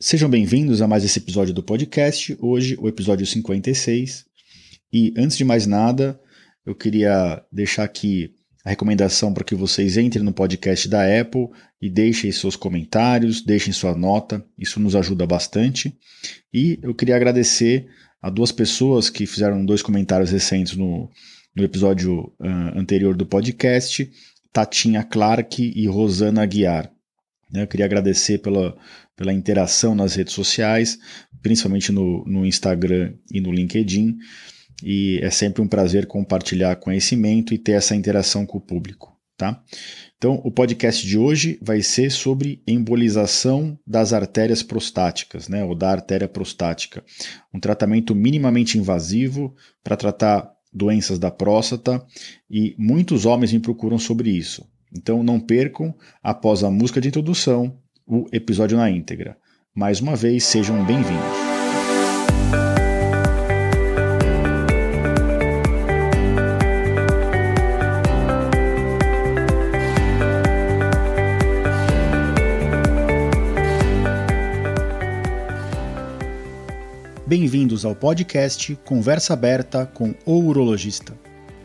Sejam bem-vindos a mais esse episódio do podcast, hoje o episódio 56. E antes de mais nada, eu queria deixar aqui a recomendação para que vocês entrem no podcast da Apple e deixem seus comentários, deixem sua nota, isso nos ajuda bastante. E eu queria agradecer a duas pessoas que fizeram dois comentários recentes no, no episódio uh, anterior do podcast, Tatinha Clark e Rosana Aguiar. Eu queria agradecer pela, pela interação nas redes sociais, principalmente no, no Instagram e no LinkedIn. E é sempre um prazer compartilhar conhecimento e ter essa interação com o público. Tá? Então, o podcast de hoje vai ser sobre embolização das artérias prostáticas, né, ou da artéria prostática. Um tratamento minimamente invasivo para tratar doenças da próstata e muitos homens me procuram sobre isso. Então não percam, após a música de introdução, o episódio na íntegra. Mais uma vez, sejam bem-vindos. Bem-vindos ao podcast Conversa Aberta com o Urologista.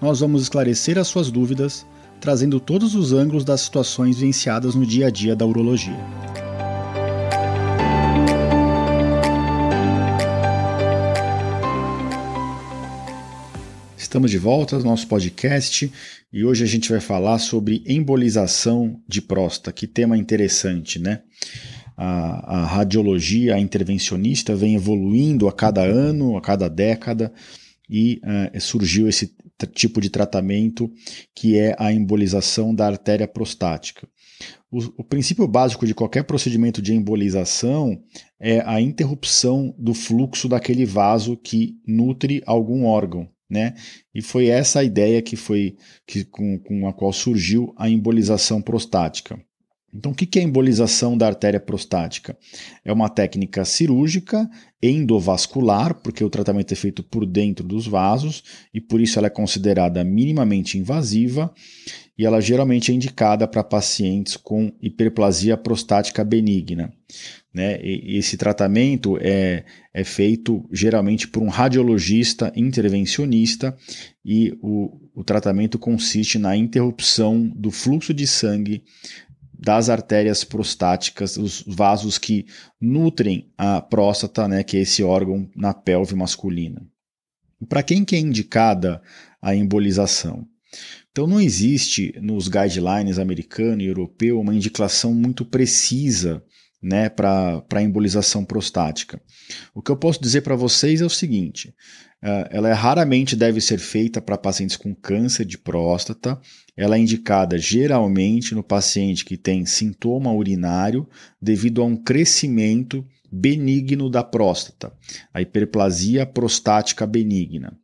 nós vamos esclarecer as suas dúvidas, trazendo todos os ângulos das situações vivenciadas no dia a dia da urologia. Estamos de volta no nosso podcast e hoje a gente vai falar sobre embolização de próstata. Que tema interessante, né? a, a radiologia a intervencionista vem evoluindo a cada ano, a cada década, e uh, surgiu esse tipo de tratamento que é a embolização da artéria prostática. O, o, princípio básico de qualquer procedimento de embolização é a interrupção do fluxo daquele vaso que nutre algum órgão. Né? E foi essa a ideia que foi que, com, com a qual surgiu a embolização prostática. Então, o que é a embolização da artéria prostática? É uma técnica cirúrgica endovascular, porque o tratamento é feito por dentro dos vasos e por isso ela é considerada minimamente invasiva e ela geralmente é indicada para pacientes com hiperplasia prostática benigna. Né? E esse tratamento é, é feito geralmente por um radiologista intervencionista e o, o tratamento consiste na interrupção do fluxo de sangue das artérias prostáticas, os vasos que nutrem a próstata, né, que é esse órgão na pelve masculina. Para quem que é indicada a embolização? Então não existe nos guidelines americano e europeu uma indicação muito precisa né, para a embolização prostática. O que eu posso dizer para vocês é o seguinte: ela é, raramente deve ser feita para pacientes com câncer de próstata. Ela é indicada geralmente no paciente que tem sintoma urinário devido a um crescimento benigno da próstata, a hiperplasia prostática benigna.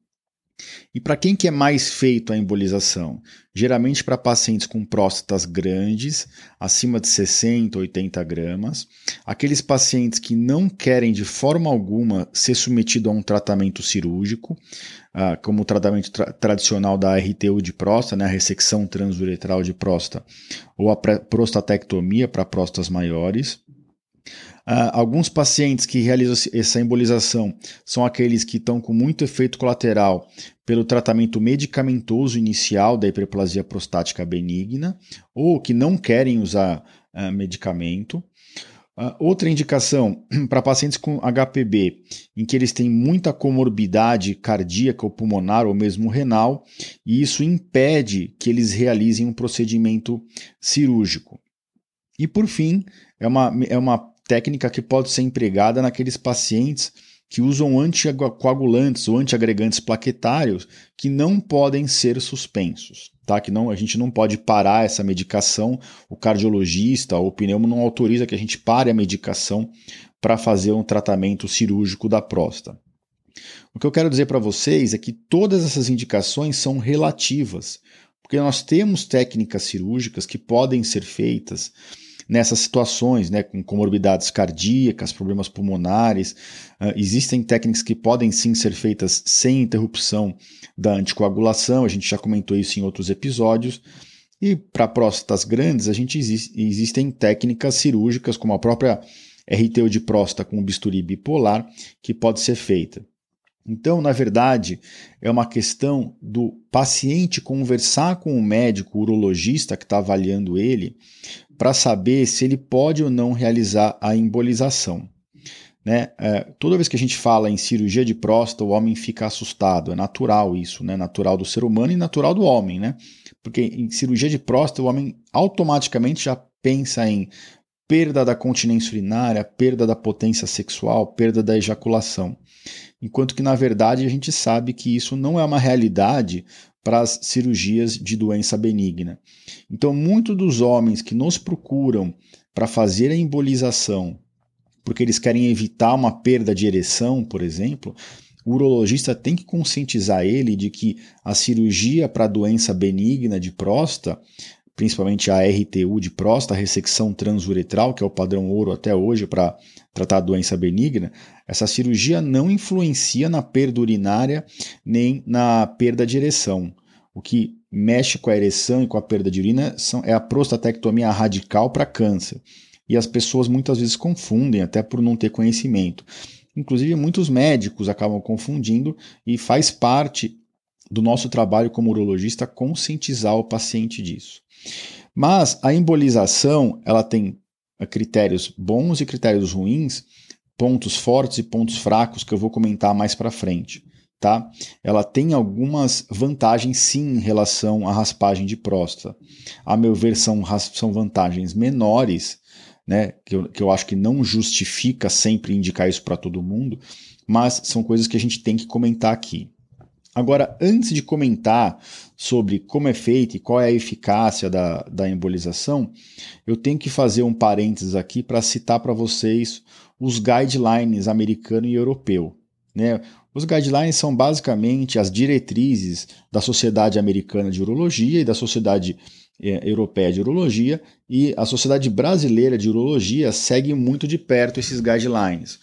E para quem que é mais feito a embolização? Geralmente para pacientes com próstatas grandes, acima de 60, 80 gramas, aqueles pacientes que não querem de forma alguma ser submetido a um tratamento cirúrgico, ah, como o tratamento tra tradicional da RTU de próstata, né, a ressecção transuretral de próstata, ou a prostatectomia para próstatas maiores. Uh, alguns pacientes que realizam essa embolização são aqueles que estão com muito efeito colateral pelo tratamento medicamentoso inicial da hiperplasia prostática benigna ou que não querem usar uh, medicamento. Uh, outra indicação para pacientes com HPB, em que eles têm muita comorbidade cardíaca ou pulmonar ou mesmo renal, e isso impede que eles realizem um procedimento cirúrgico. E por fim, é uma, é uma técnica que pode ser empregada naqueles pacientes que usam anticoagulantes ou antiagregantes plaquetários que não podem ser suspensos, tá? Que não, a gente não pode parar essa medicação, o cardiologista ou o pneumo não autoriza que a gente pare a medicação para fazer um tratamento cirúrgico da próstata. O que eu quero dizer para vocês é que todas essas indicações são relativas, porque nós temos técnicas cirúrgicas que podem ser feitas nessas situações, né, com comorbidades cardíacas, problemas pulmonares. Uh, existem técnicas que podem sim ser feitas sem interrupção da anticoagulação, a gente já comentou isso em outros episódios. E para próstatas grandes, a gente existem técnicas cirúrgicas, como a própria RTO de próstata com bisturi bipolar, que pode ser feita. Então, na verdade, é uma questão do paciente conversar com o médico o urologista que está avaliando ele para saber se ele pode ou não realizar a embolização. Né? É, toda vez que a gente fala em cirurgia de próstata, o homem fica assustado. É natural isso, né? natural do ser humano e natural do homem. Né? Porque em cirurgia de próstata, o homem automaticamente já pensa em perda da continência urinária, perda da potência sexual, perda da ejaculação enquanto que na verdade a gente sabe que isso não é uma realidade para as cirurgias de doença benigna. Então, muitos dos homens que nos procuram para fazer a embolização, porque eles querem evitar uma perda de ereção, por exemplo, o urologista tem que conscientizar ele de que a cirurgia para doença benigna de próstata principalmente a RTU de próstata, a ressecção transuretral, que é o padrão ouro até hoje para tratar a doença benigna, essa cirurgia não influencia na perda urinária nem na perda de ereção. O que mexe com a ereção e com a perda de urina são, é a prostatectomia radical para câncer. E as pessoas muitas vezes confundem, até por não ter conhecimento. Inclusive, muitos médicos acabam confundindo e faz parte do nosso trabalho como urologista conscientizar o paciente disso. Mas a embolização, ela tem critérios bons e critérios ruins, pontos fortes e pontos fracos que eu vou comentar mais para frente, tá? Ela tem algumas vantagens sim em relação à raspagem de próstata. A meu ver são, são vantagens menores, né, que eu, que eu acho que não justifica sempre indicar isso para todo mundo, mas são coisas que a gente tem que comentar aqui. Agora, antes de comentar sobre como é feito e qual é a eficácia da, da embolização, eu tenho que fazer um parênteses aqui para citar para vocês os guidelines americano e europeu. Né? Os guidelines são basicamente as diretrizes da Sociedade Americana de Urologia e da Sociedade eh, Europeia de Urologia, e a Sociedade Brasileira de Urologia segue muito de perto esses guidelines.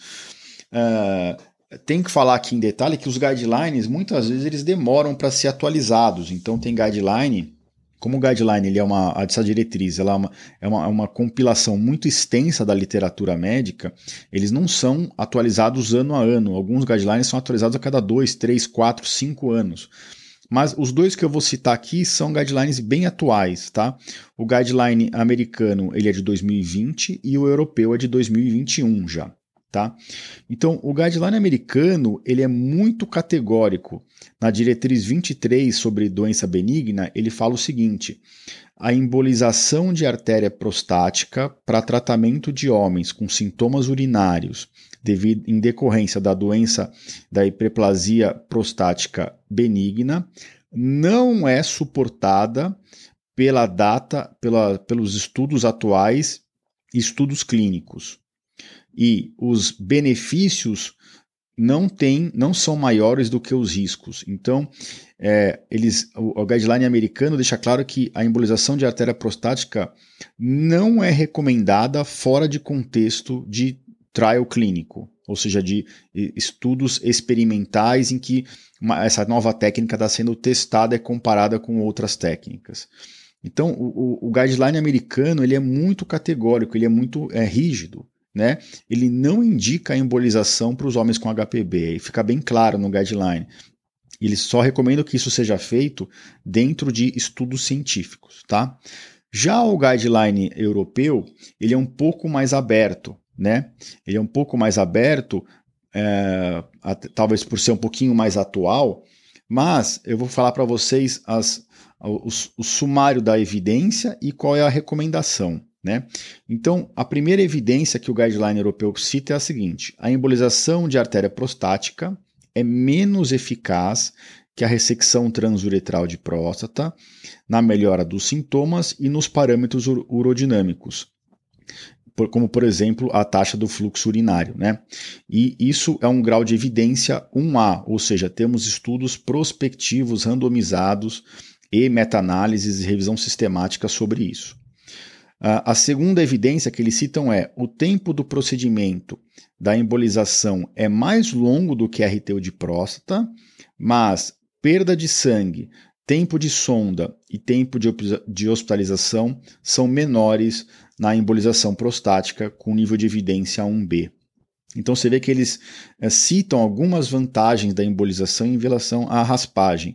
Uh, tem que falar aqui em detalhe que os guidelines muitas vezes eles demoram para ser atualizados. Então tem guideline, como o guideline ele é uma essa diretriz, ela é uma, é uma, é uma compilação muito extensa da literatura médica. Eles não são atualizados ano a ano. Alguns guidelines são atualizados a cada dois, três, quatro, cinco anos. Mas os dois que eu vou citar aqui são guidelines bem atuais, tá? O guideline americano ele é de 2020 e o europeu é de 2021 já. Tá? Então, o guideline americano ele é muito categórico. Na diretriz 23 sobre doença benigna, ele fala o seguinte: a embolização de artéria prostática para tratamento de homens com sintomas urinários devido, em decorrência da doença da hiperplasia prostática benigna não é suportada pela data, pela, pelos estudos atuais estudos clínicos e os benefícios não tem, não são maiores do que os riscos. Então, é, eles, o, o, guideline americano deixa claro que a embolização de artéria prostática não é recomendada fora de contexto de trial clínico, ou seja, de estudos experimentais em que uma, essa nova técnica está sendo testada e comparada com outras técnicas. Então, o, o, o, guideline americano ele é muito categórico, ele é muito é, rígido né? Ele não indica a embolização para os homens com HPB, e fica bem claro no guideline. Ele só recomenda que isso seja feito dentro de estudos científicos, tá? Já o guideline europeu, ele é um pouco mais aberto, né? Ele é um pouco mais aberto, é, talvez por ser um pouquinho mais atual, mas eu vou falar para vocês as, o, o sumário da evidência e qual é a recomendação. Né? Então, a primeira evidência que o guideline europeu cita é a seguinte: a embolização de artéria prostática é menos eficaz que a ressecção transuretral de próstata na melhora dos sintomas e nos parâmetros urodinâmicos. como por exemplo a taxa do fluxo urinário. Né? E isso é um grau de evidência 1A, ou seja, temos estudos prospectivos randomizados e meta-análises e revisão sistemática sobre isso. A segunda evidência que eles citam é o tempo do procedimento da embolização é mais longo do que RTU de próstata, mas perda de sangue, tempo de sonda e tempo de hospitalização são menores na embolização prostática com nível de evidência 1B. Então você vê que eles é, citam algumas vantagens da embolização em relação à raspagem,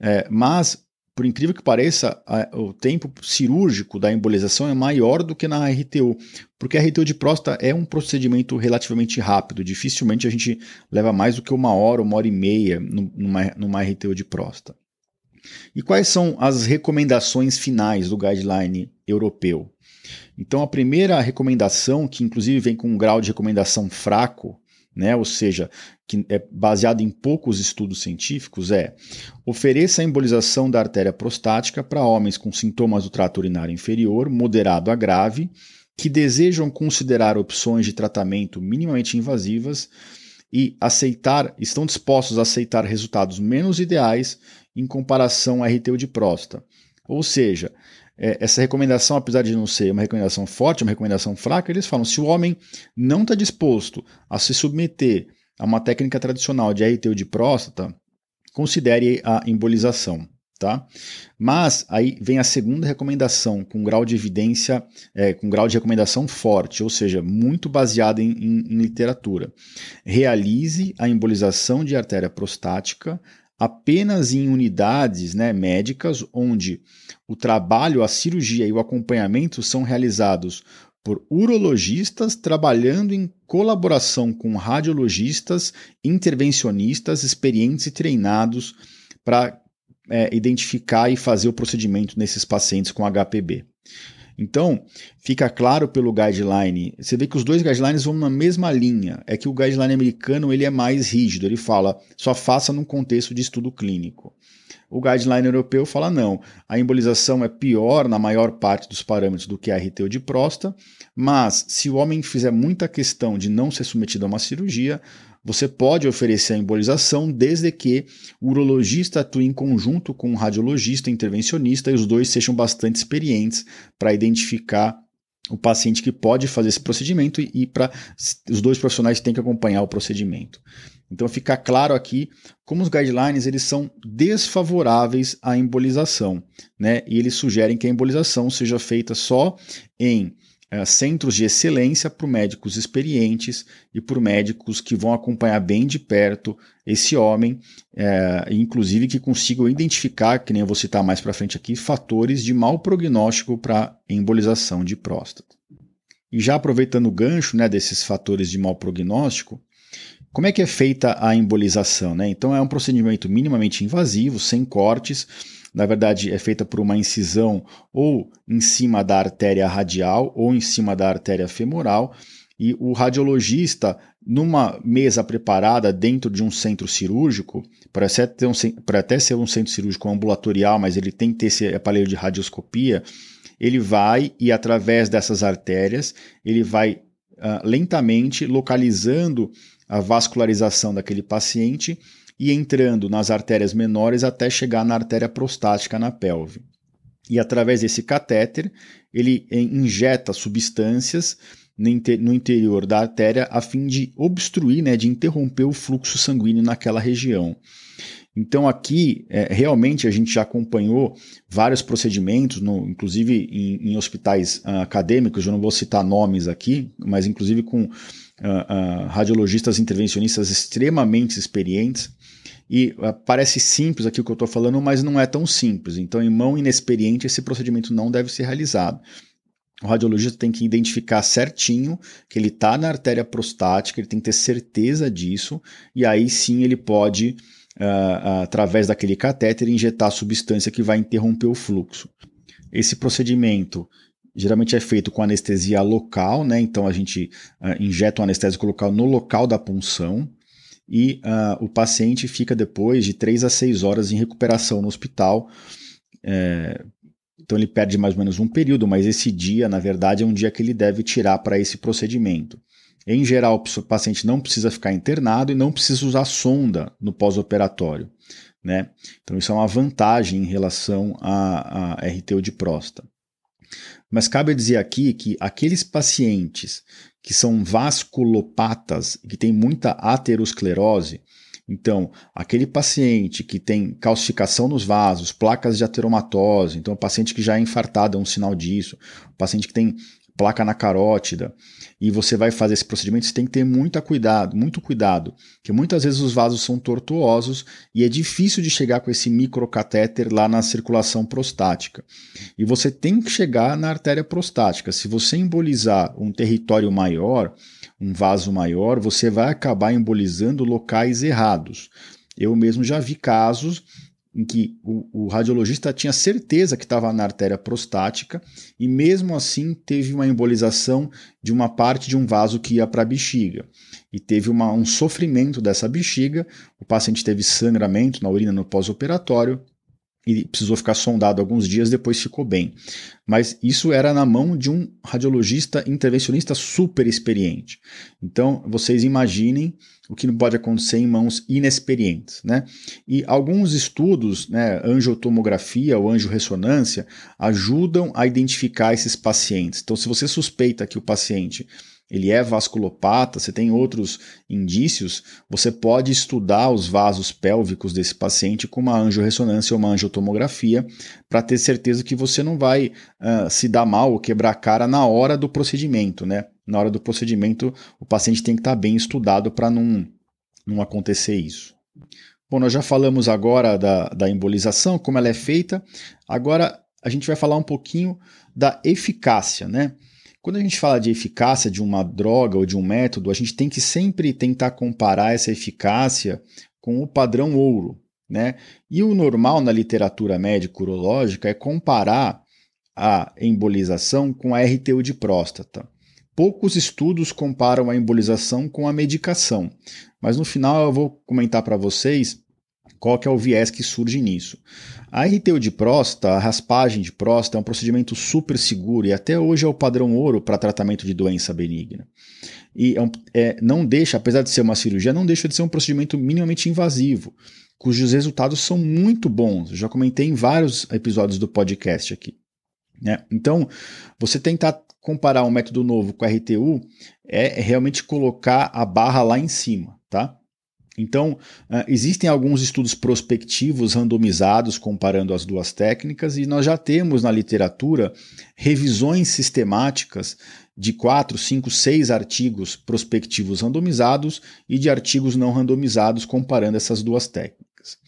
é, mas por incrível que pareça, a, o tempo cirúrgico da embolização é maior do que na RTU, porque a RTU de próstata é um procedimento relativamente rápido, dificilmente a gente leva mais do que uma hora, uma hora e meia numa, numa RTU de próstata. E quais são as recomendações finais do guideline europeu? Então, a primeira recomendação, que inclusive vem com um grau de recomendação fraco, né, ou seja, que é baseado em poucos estudos científicos, é ofereça a embolização da artéria prostática para homens com sintomas do trato urinário inferior, moderado a grave, que desejam considerar opções de tratamento minimamente invasivas e aceitar, estão dispostos a aceitar resultados menos ideais em comparação à RTU de próstata. Ou seja, é, essa recomendação, apesar de não ser uma recomendação forte, uma recomendação fraca, eles falam: se o homem não está disposto a se submeter a uma técnica tradicional de RTU de próstata, considere a embolização. Tá? Mas aí vem a segunda recomendação, com grau de evidência, é, com grau de recomendação forte, ou seja, muito baseada em, em, em literatura. Realize a embolização de artéria prostática apenas em unidades né, médicas onde o trabalho, a cirurgia e o acompanhamento são realizados por urologistas trabalhando em colaboração com radiologistas, intervencionistas experientes e treinados para é, identificar e fazer o procedimento nesses pacientes com HPB. Então, fica claro pelo guideline, você vê que os dois guidelines vão na mesma linha, é que o guideline americano ele é mais rígido, ele fala só faça num contexto de estudo clínico. O guideline europeu fala não, a embolização é pior na maior parte dos parâmetros do que a RTU de próstata, mas se o homem fizer muita questão de não ser submetido a uma cirurgia, você pode oferecer a embolização desde que o urologista atue em conjunto com o radiologista intervencionista e os dois sejam bastante experientes para identificar o paciente que pode fazer esse procedimento e, para os dois profissionais têm que acompanhar o procedimento. Então fica claro aqui como os guidelines eles são desfavoráveis à embolização, né? E eles sugerem que a embolização seja feita só em é, centros de excelência por médicos experientes e por médicos que vão acompanhar bem de perto esse homem, é, inclusive que consigam identificar, que nem eu vou citar mais para frente aqui, fatores de mau prognóstico para embolização de próstata. E já aproveitando o gancho né, desses fatores de mau prognóstico, como é que é feita a embolização? Né? Então é um procedimento minimamente invasivo, sem cortes, na verdade é feita por uma incisão ou em cima da artéria radial ou em cima da artéria femoral, e o radiologista, numa mesa preparada dentro de um centro cirúrgico, para até, um, até ser um centro cirúrgico ambulatorial, mas ele tem que ter esse aparelho de radioscopia, ele vai e através dessas artérias, ele vai uh, lentamente localizando a vascularização daquele paciente e entrando nas artérias menores até chegar na artéria prostática na pelve. E através desse catéter, ele eh, injeta substâncias no interior da artéria a fim de obstruir, né, de interromper o fluxo sanguíneo naquela região. Então aqui é, realmente a gente já acompanhou vários procedimentos, no, inclusive em, em hospitais uh, acadêmicos, eu não vou citar nomes aqui, mas inclusive com uh, uh, radiologistas intervencionistas extremamente experientes, e uh, parece simples aqui o que eu estou falando, mas não é tão simples. Então, em mão inexperiente, esse procedimento não deve ser realizado. O radiologista tem que identificar certinho que ele está na artéria prostática, ele tem que ter certeza disso, e aí sim ele pode, uh, uh, através daquele catéter, injetar a substância que vai interromper o fluxo. Esse procedimento geralmente é feito com anestesia local, né? Então a gente uh, injeta um anestésico local no local da punção, e uh, o paciente fica depois de 3 a 6 horas em recuperação no hospital, é, Então ele perde mais ou menos um período, mas esse dia, na verdade, é um dia que ele deve tirar para esse procedimento. Em geral, o paciente não precisa ficar internado e não precisa usar sonda no pós-operatório. Né? Então, isso é uma vantagem em relação a RTU de próstata. Mas cabe dizer aqui que aqueles pacientes que são vasculopatas, que têm muita aterosclerose, então, aquele paciente que tem calcificação nos vasos, placas de ateromatose, então o paciente que já é infartado é um sinal disso, o paciente que tem placa na carótida, e você vai fazer esse procedimento, você tem que ter muito cuidado, muito cuidado, porque muitas vezes os vasos são tortuosos e é difícil de chegar com esse microcatéter lá na circulação prostática. E você tem que chegar na artéria prostática. Se você embolizar um território maior, um vaso maior, você vai acabar embolizando locais errados. Eu mesmo já vi casos em que o, o radiologista tinha certeza que estava na artéria prostática e mesmo assim teve uma embolização de uma parte de um vaso que ia para a bexiga. E teve uma, um sofrimento dessa bexiga, o paciente teve sangramento na urina no pós-operatório e precisou ficar sondado alguns dias, depois ficou bem. Mas isso era na mão de um radiologista intervencionista super experiente. Então, vocês imaginem o que não pode acontecer em mãos inexperientes. Né? E alguns estudos, né, angiotomografia ou angiorressonância, ajudam a identificar esses pacientes. Então, se você suspeita que o paciente ele é vasculopata, você tem outros indícios, você pode estudar os vasos pélvicos desse paciente com uma angiorressonância ou uma angiotomografia para ter certeza que você não vai uh, se dar mal ou quebrar a cara na hora do procedimento, né? Na hora do procedimento, o paciente tem que estar tá bem estudado para não, não acontecer isso. Bom, nós já falamos agora da, da embolização, como ela é feita. Agora a gente vai falar um pouquinho da eficácia, né? Quando a gente fala de eficácia de uma droga ou de um método, a gente tem que sempre tentar comparar essa eficácia com o padrão ouro. Né? E o normal na literatura médica urológica é comparar a embolização com a RTU de próstata. Poucos estudos comparam a embolização com a medicação, mas no final eu vou comentar para vocês qual que é o viés que surge nisso. A RTU de próstata, a raspagem de próstata, é um procedimento super seguro e até hoje é o padrão ouro para tratamento de doença benigna. E é, é, não deixa, apesar de ser uma cirurgia, não deixa de ser um procedimento minimamente invasivo, cujos resultados são muito bons. Eu já comentei em vários episódios do podcast aqui. Né? Então, você tentar comparar um método novo com a RTU é realmente colocar a barra lá em cima, tá? Então, uh, existem alguns estudos prospectivos randomizados comparando as duas técnicas, e nós já temos na literatura revisões sistemáticas de 4, 5, 6 artigos prospectivos randomizados e de artigos não randomizados comparando essas duas técnicas.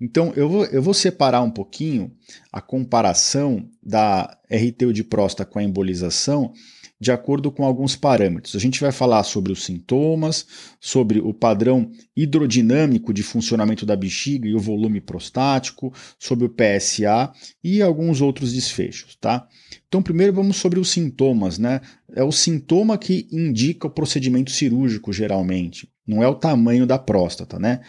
Então, eu vou, eu vou separar um pouquinho a comparação da RTU de próstata com a embolização de acordo com alguns parâmetros. A gente vai falar sobre os sintomas, sobre o padrão hidrodinâmico de funcionamento da bexiga e o volume prostático, sobre o PSA e alguns outros desfechos, tá? Então, primeiro vamos sobre os sintomas, né? É o sintoma que indica o procedimento cirúrgico, geralmente, não é o tamanho da próstata, né?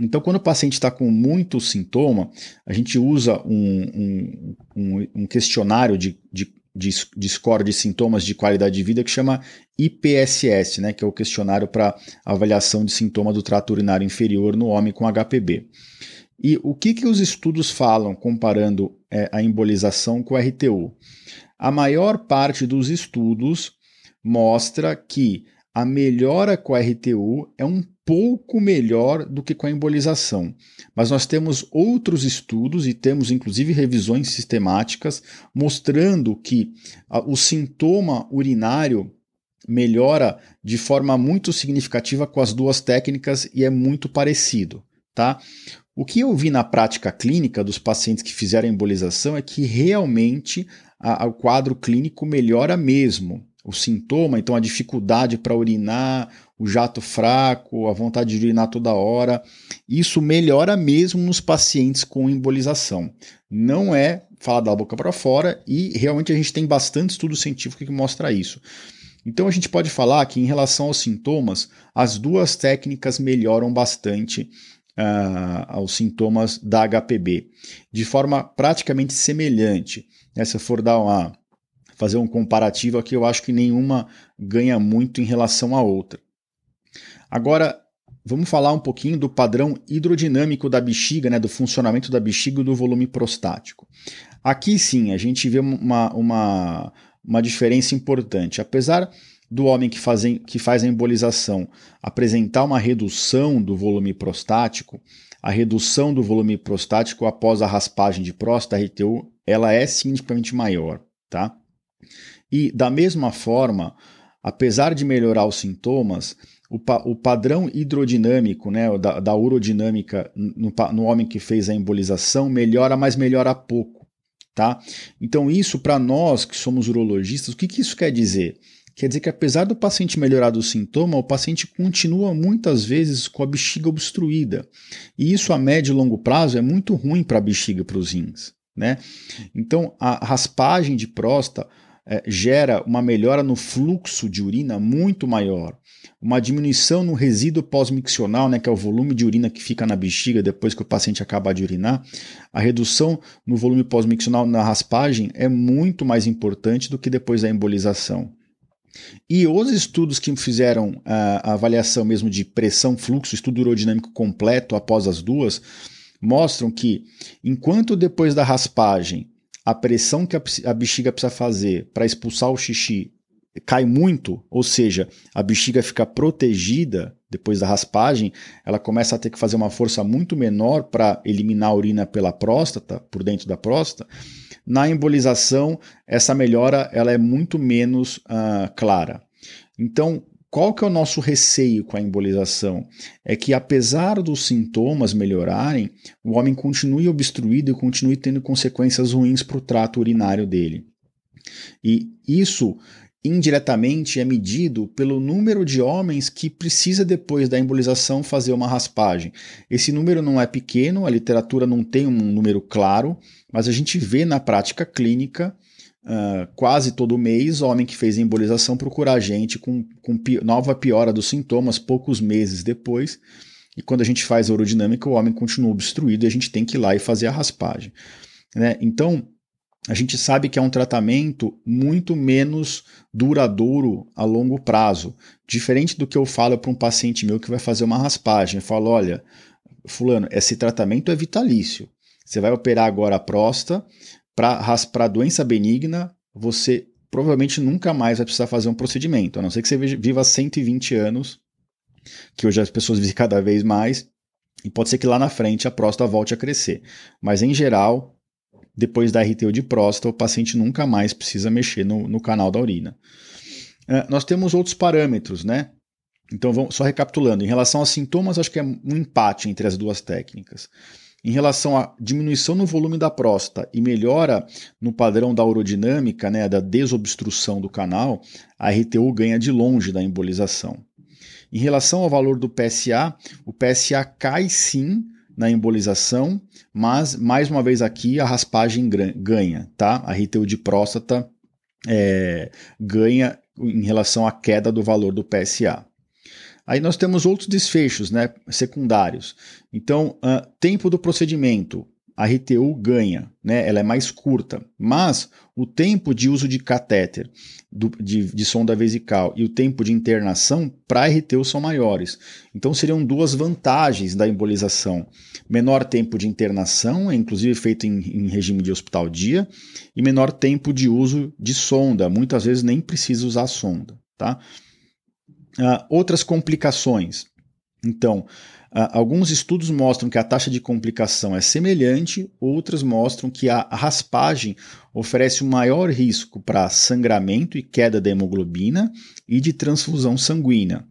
Então, quando o paciente está com muito sintoma, a gente usa um, um, um questionário de, de de, de score de sintomas de qualidade de vida que chama IPSS, né, que é o questionário para avaliação de sintoma do trato urinário inferior no homem com HPB. E o que, que os estudos falam comparando é, a embolização com a RTU? A maior parte dos estudos mostra que a melhora com a RTU é um pouco melhor do que com a embolização. Mas nós temos outros estudos e temos inclusive revisões sistemáticas mostrando que o sintoma urinário melhora de forma muito significativa com as duas técnicas e é muito parecido, tá? O que eu vi na prática clínica dos pacientes que fizeram embolização é que realmente a, a, o quadro clínico melhora mesmo o sintoma, então a dificuldade para urinar, o jato fraco, a vontade de urinar toda hora, isso melhora mesmo nos pacientes com embolização. Não é falar da boca para fora e realmente a gente tem bastante estudo científico que mostra isso. Então a gente pode falar que em relação aos sintomas, as duas técnicas melhoram bastante uh, aos sintomas da HPB, de forma praticamente semelhante. Né? Se eu for dar uma, fazer um comparativo aqui, eu acho que nenhuma ganha muito em relação à outra. Agora, vamos falar um pouquinho do padrão hidrodinâmico da bexiga, né, do funcionamento da bexiga e do volume prostático. Aqui sim, a gente vê uma, uma, uma diferença importante. Apesar do homem que, fazem, que faz a embolização apresentar uma redução do volume prostático, a redução do volume prostático após a raspagem de próstata, RTU, ela é significativamente maior, tá? E da mesma forma, apesar de melhorar os sintomas, o, pa o padrão hidrodinâmico, né, da, da urodinâmica no, no homem que fez a embolização melhora, mas melhora pouco, tá? Então isso para nós que somos urologistas, o que, que isso quer dizer? Quer dizer que apesar do paciente melhorar do sintoma, o paciente continua muitas vezes com a bexiga obstruída. E isso a médio e longo prazo é muito ruim para a bexiga, para os rins. Né? Então, a raspagem de próstata é, gera uma melhora no fluxo de urina muito maior, uma diminuição no resíduo pós-miccional, né, que é o volume de urina que fica na bexiga depois que o paciente acaba de urinar. A redução no volume pós-miccional na raspagem é muito mais importante do que depois da embolização. E os estudos que fizeram a, avaliação mesmo de pressão-fluxo, estudo urodinâmico completo após as duas, mostram que enquanto depois da raspagem a pressão que a bexiga precisa fazer para expulsar o xixi cai muito, ou seja, a bexiga fica protegida depois da raspagem, ela começa a ter que fazer uma força muito menor para eliminar a urina pela próstata, por dentro da próstata. Na embolização, essa melhora ela é muito menos uh, clara. Então, qual que é o nosso receio com a embolização? É que apesar dos sintomas melhorarem, o homem continue obstruído e continue tendo consequências ruins para o trato urinário dele. E isso indiretamente é medido pelo número de homens que precisa depois da embolização fazer uma raspagem. Esse número não é pequeno, a literatura não tem um número claro, mas a gente vê na prática clínica uh, quase todo mês homem que fez embolização procurar a gente com, com pi nova piora dos sintomas poucos meses depois. E quando a gente faz a urodinâmica, o homem continua obstruído e a gente tem que ir lá e fazer a raspagem. Né? Então, a gente sabe que é um tratamento muito menos duradouro a longo prazo. Diferente do que eu falo para um paciente meu que vai fazer uma raspagem. Eu falo: olha, Fulano, esse tratamento é vitalício. Você vai operar agora a próstata para doença benigna, você provavelmente nunca mais vai precisar fazer um procedimento, a não ser que você viva 120 anos, que hoje as pessoas vivem cada vez mais, e pode ser que lá na frente a próstata volte a crescer. Mas em geral, depois da RTO de próstata, o paciente nunca mais precisa mexer no, no canal da urina. Uh, nós temos outros parâmetros, né? Então, vamos, só recapitulando, em relação aos sintomas, acho que é um empate entre as duas técnicas. Em relação à diminuição no volume da próstata e melhora no padrão da urodinâmica, né, da desobstrução do canal, a RTU ganha de longe da embolização. Em relação ao valor do PSA, o PSA cai sim na embolização, mas mais uma vez aqui a raspagem ganha, tá? A RTU de próstata é, ganha em relação à queda do valor do PSA. Aí nós temos outros desfechos né, secundários. Então, uh, tempo do procedimento a RTU ganha, né? ela é mais curta, mas o tempo de uso de catéter, do, de, de sonda vesical e o tempo de internação para a RTU são maiores. Então seriam duas vantagens da embolização. Menor tempo de internação, é inclusive feito em, em regime de hospital dia, e menor tempo de uso de sonda. Muitas vezes nem precisa usar sonda. Tá? Uh, outras complicações. Então, Uh, alguns estudos mostram que a taxa de complicação é semelhante, outros mostram que a raspagem oferece um maior risco para sangramento e queda da hemoglobina e de transfusão sanguínea.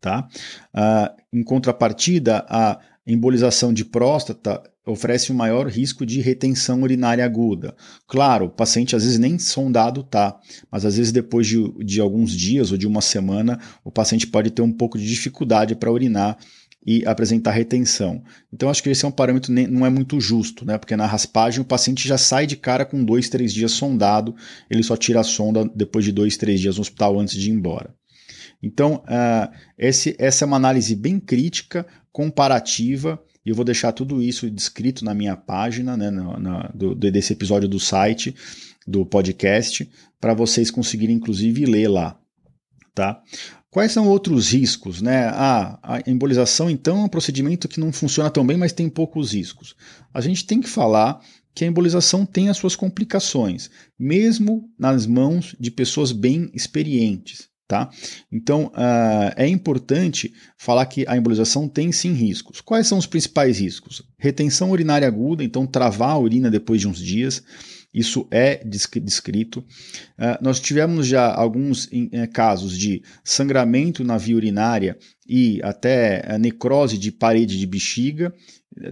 Tá? Uh, em contrapartida, a embolização de próstata oferece um maior risco de retenção urinária aguda. Claro, o paciente às vezes nem sondado tá, mas às vezes depois de, de alguns dias ou de uma semana, o paciente pode ter um pouco de dificuldade para urinar e apresentar retenção. Então, acho que esse é um parâmetro nem, não é muito justo, né? porque na raspagem o paciente já sai de cara com dois, três dias sondado, ele só tira a sonda depois de dois, três dias no hospital antes de ir embora. Então, uh, esse, essa é uma análise bem crítica, comparativa E eu vou deixar tudo isso descrito na minha página, né, na, na, do, desse episódio do site, do podcast, para vocês conseguirem, inclusive, ler lá. Tá? Quais são outros riscos? Né? Ah, a embolização, então, é um procedimento que não funciona tão bem, mas tem poucos riscos. A gente tem que falar que a embolização tem as suas complicações, mesmo nas mãos de pessoas bem experientes. Tá? Então, uh, é importante falar que a embolização tem sim riscos. Quais são os principais riscos? Retenção urinária aguda, então travar a urina depois de uns dias, isso é descrito. Uh, nós tivemos já alguns uh, casos de sangramento na via urinária e até uh, necrose de parede de bexiga.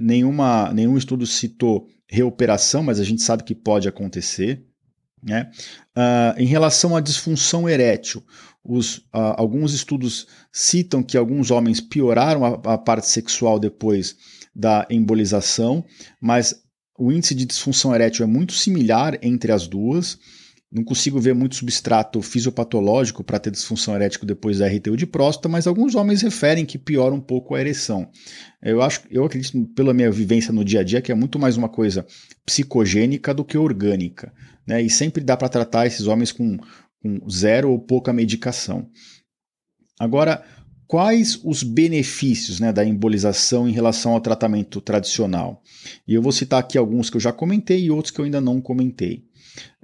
Nenhuma, nenhum estudo citou reoperação, mas a gente sabe que pode acontecer. Né? em relação à disfunção erétil, os, uh, alguns estudos citam que alguns homens pioraram a, a parte sexual depois da embolização, mas o índice de disfunção erétil é muito similar entre as duas. Não consigo ver muito substrato fisiopatológico para ter disfunção erétil depois da RTU de próstata, mas alguns homens referem que piora um pouco a ereção. Eu acho, eu acredito pela minha vivência no dia a dia que é muito mais uma coisa psicogênica do que orgânica, né? E sempre dá para tratar esses homens com com zero ou pouca medicação. Agora, quais os benefícios né, da embolização em relação ao tratamento tradicional? E eu vou citar aqui alguns que eu já comentei e outros que eu ainda não comentei.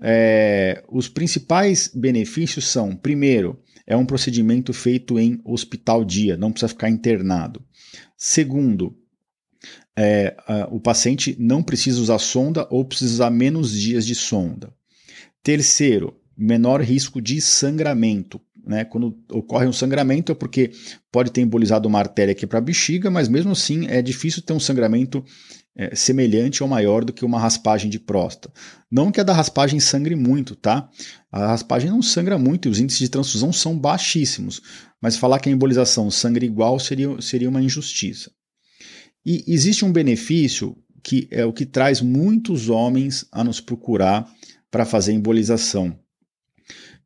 É, os principais benefícios são, primeiro, é um procedimento feito em hospital dia, não precisa ficar internado. Segundo, é, o paciente não precisa usar sonda ou precisa usar menos dias de sonda. Terceiro, menor risco de sangramento. Né? Quando ocorre um sangramento é porque pode ter embolizado uma artéria aqui para a bexiga, mas mesmo assim é difícil ter um sangramento é, semelhante ou maior do que uma raspagem de próstata. Não que a da raspagem sangre muito, tá? A raspagem não sangra muito e os índices de transfusão são baixíssimos, mas falar que a embolização sangra igual seria, seria uma injustiça. E existe um benefício que é o que traz muitos homens a nos procurar para fazer embolização,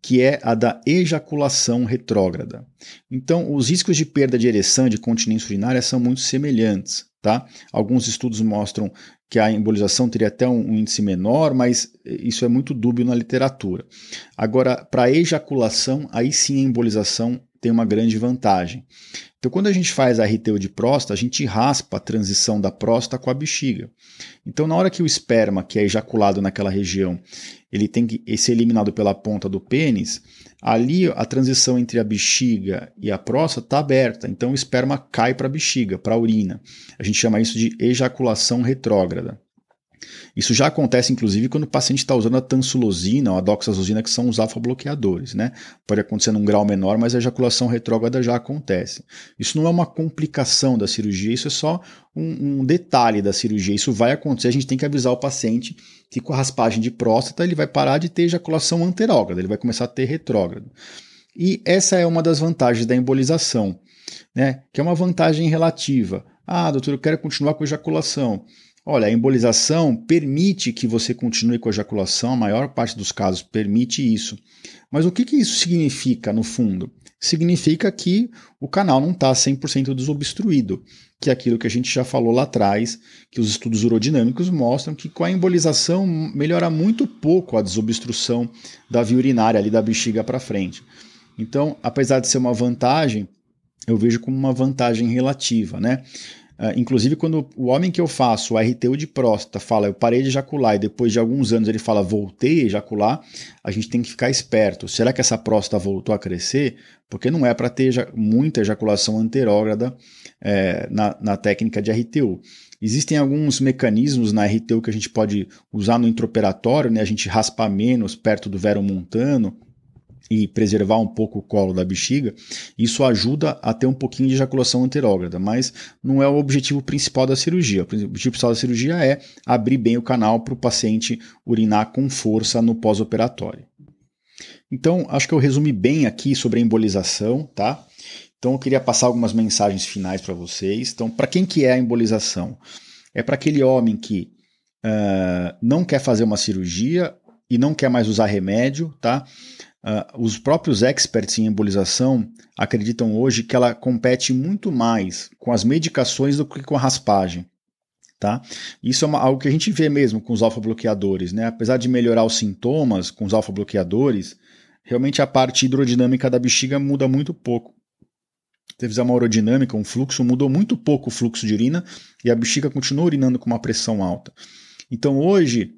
que é a da ejaculação retrógrada. Então, os riscos de perda de ereção e de continência urinária são muito semelhantes. Tá? Alguns estudos mostram que a embolização teria até um, índice menor, mas isso é muito dúbio na literatura. Agora, para ejaculação, aí sim a embolização tem uma grande vantagem. Então, quando a gente faz a RTU de próstata, a gente raspa a transição da próstata com a bexiga. Então, na hora que o esperma, que é ejaculado naquela região, ele tem que ser eliminado pela ponta do pênis, ali a transição entre a bexiga e a próstata está aberta. Então, o esperma cai para a bexiga, para a urina. A gente chama isso de ejaculação retrógrada. Isso já acontece, inclusive, quando o paciente está usando a tansulosina ou a doxazosina, que são os alfa-bloqueadores. Né? Pode acontecer num grau menor, mas a ejaculação retrógrada já acontece. Isso não é uma complicação da cirurgia, isso é só um, um detalhe da cirurgia. Isso vai acontecer, a gente tem que avisar o paciente que com a raspagem de próstata ele vai parar de ter ejaculação anterógrada, ele vai começar a ter retrógrado. E essa é uma das vantagens da embolização, né? que é uma vantagem relativa. Ah, doutor, eu quero continuar com ejaculação. Olha, a embolização permite que você continue com a ejaculação, a maior parte dos casos permite isso. Mas o que, que isso significa no fundo? Significa que o canal não está 100% desobstruído, que é aquilo que a gente já falou lá atrás, que os estudos urodinâmicos mostram que com a embolização melhora muito pouco a desobstrução da via urinária ali da bexiga para frente. Então, apesar de ser uma vantagem, eu vejo como uma vantagem relativa, né? Uh, inclusive, quando o homem que eu faço o RTU de próstata fala eu parei de ejacular e depois de alguns anos ele fala voltei a ejacular, a gente tem que ficar esperto. Será que essa próstata voltou a crescer? Porque não é para ter muita ejaculação anterógrada é, na, na técnica de RTU. Existem alguns mecanismos na RTU que a gente pode usar no intraoperatório, né? a gente raspar menos perto do vero montano, e preservar um pouco o colo da bexiga, isso ajuda a ter um pouquinho de ejaculação anterógrada, mas não é o objetivo principal da cirurgia. O objetivo principal da cirurgia é abrir bem o canal para o paciente urinar com força no pós-operatório. Então, acho que eu resumi bem aqui sobre a embolização, tá? Então, eu queria passar algumas mensagens finais para vocês. Então, para quem que é a embolização? É para aquele homem que uh, não quer fazer uma cirurgia e não quer mais usar remédio, tá? Uh, os próprios experts em embolização acreditam hoje que ela compete muito mais com as medicações do que com a raspagem. Tá? Isso é uma, algo que a gente vê mesmo com os alfa-bloqueadores. Né? Apesar de melhorar os sintomas com os alfa-bloqueadores, realmente a parte hidrodinâmica da bexiga muda muito pouco. Se fizer uma aerodinâmica, um fluxo, mudou muito pouco o fluxo de urina e a bexiga continua urinando com uma pressão alta. Então hoje,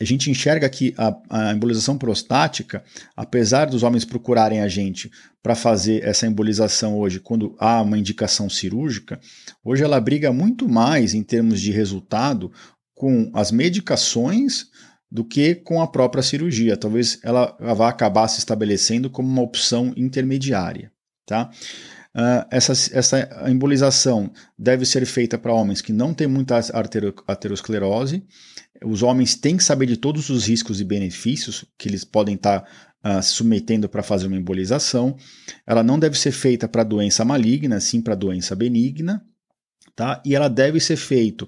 a gente enxerga que a, a, embolização prostática, apesar dos homens procurarem a gente para fazer essa embolização hoje, quando há uma indicação cirúrgica, hoje ela briga muito mais em termos de resultado com as medicações do que com a própria cirurgia. Talvez ela vá acabar se estabelecendo como uma opção intermediária. Tá? Uh, essa, essa embolização deve ser feita para homens que não têm muita aterosclerose. Os homens têm que saber de todos os riscos e benefícios que eles podem estar tá, uh, se submetendo para fazer uma embolização. Ela não deve ser feita para doença maligna, sim para doença benigna. Tá? E ela deve ser feita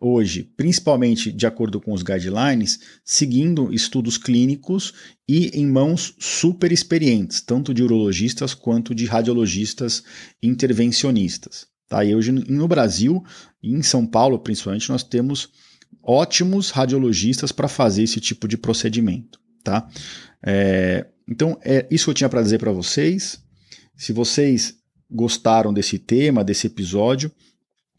hoje, principalmente de acordo com os guidelines, seguindo estudos clínicos e em mãos super experientes, tanto de urologistas quanto de radiologistas intervencionistas. Tá? E hoje no Brasil, em São Paulo principalmente, nós temos ótimos radiologistas para fazer esse tipo de procedimento. Tá? É, então, é isso que eu tinha para dizer para vocês. Se vocês gostaram desse tema, desse episódio,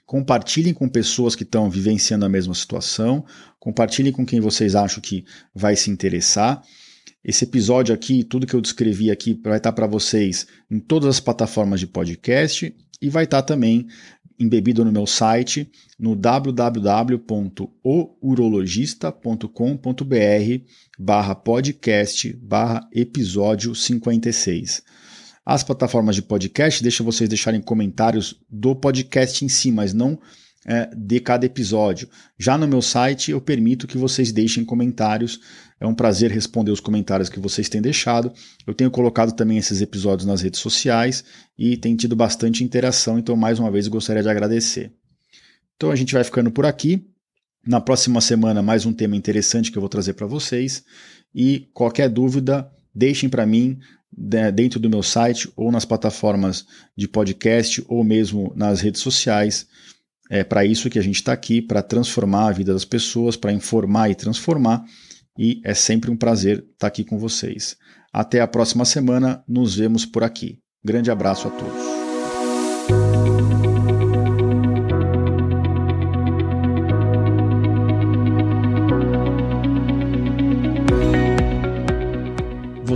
compartilhem com pessoas que estão vivenciando a mesma situação, compartilhem com quem vocês acham que vai se interessar. Esse episódio aqui, tudo que eu descrevi aqui, vai estar para vocês em todas as plataformas de podcast e vai estar também embebido no meu site no www.ourologista.com.br barra podcast barra episódio 56. As plataformas de podcast deixam vocês deixarem comentários do podcast em si, mas não é, de cada episódio. Já no meu site eu permito que vocês deixem comentários. É um prazer responder os comentários que vocês têm deixado. Eu tenho colocado também esses episódios nas redes sociais e tem tido bastante interação, então mais uma vez gostaria de agradecer. Então a gente vai ficando por aqui. Na próxima semana, mais um tema interessante que eu vou trazer para vocês. E qualquer dúvida, deixem para mim dentro do meu site ou nas plataformas de podcast ou mesmo nas redes sociais. É para isso que a gente está aqui, para transformar a vida das pessoas, para informar e transformar. E é sempre um prazer estar tá aqui com vocês. Até a próxima semana, nos vemos por aqui. Grande abraço a todos.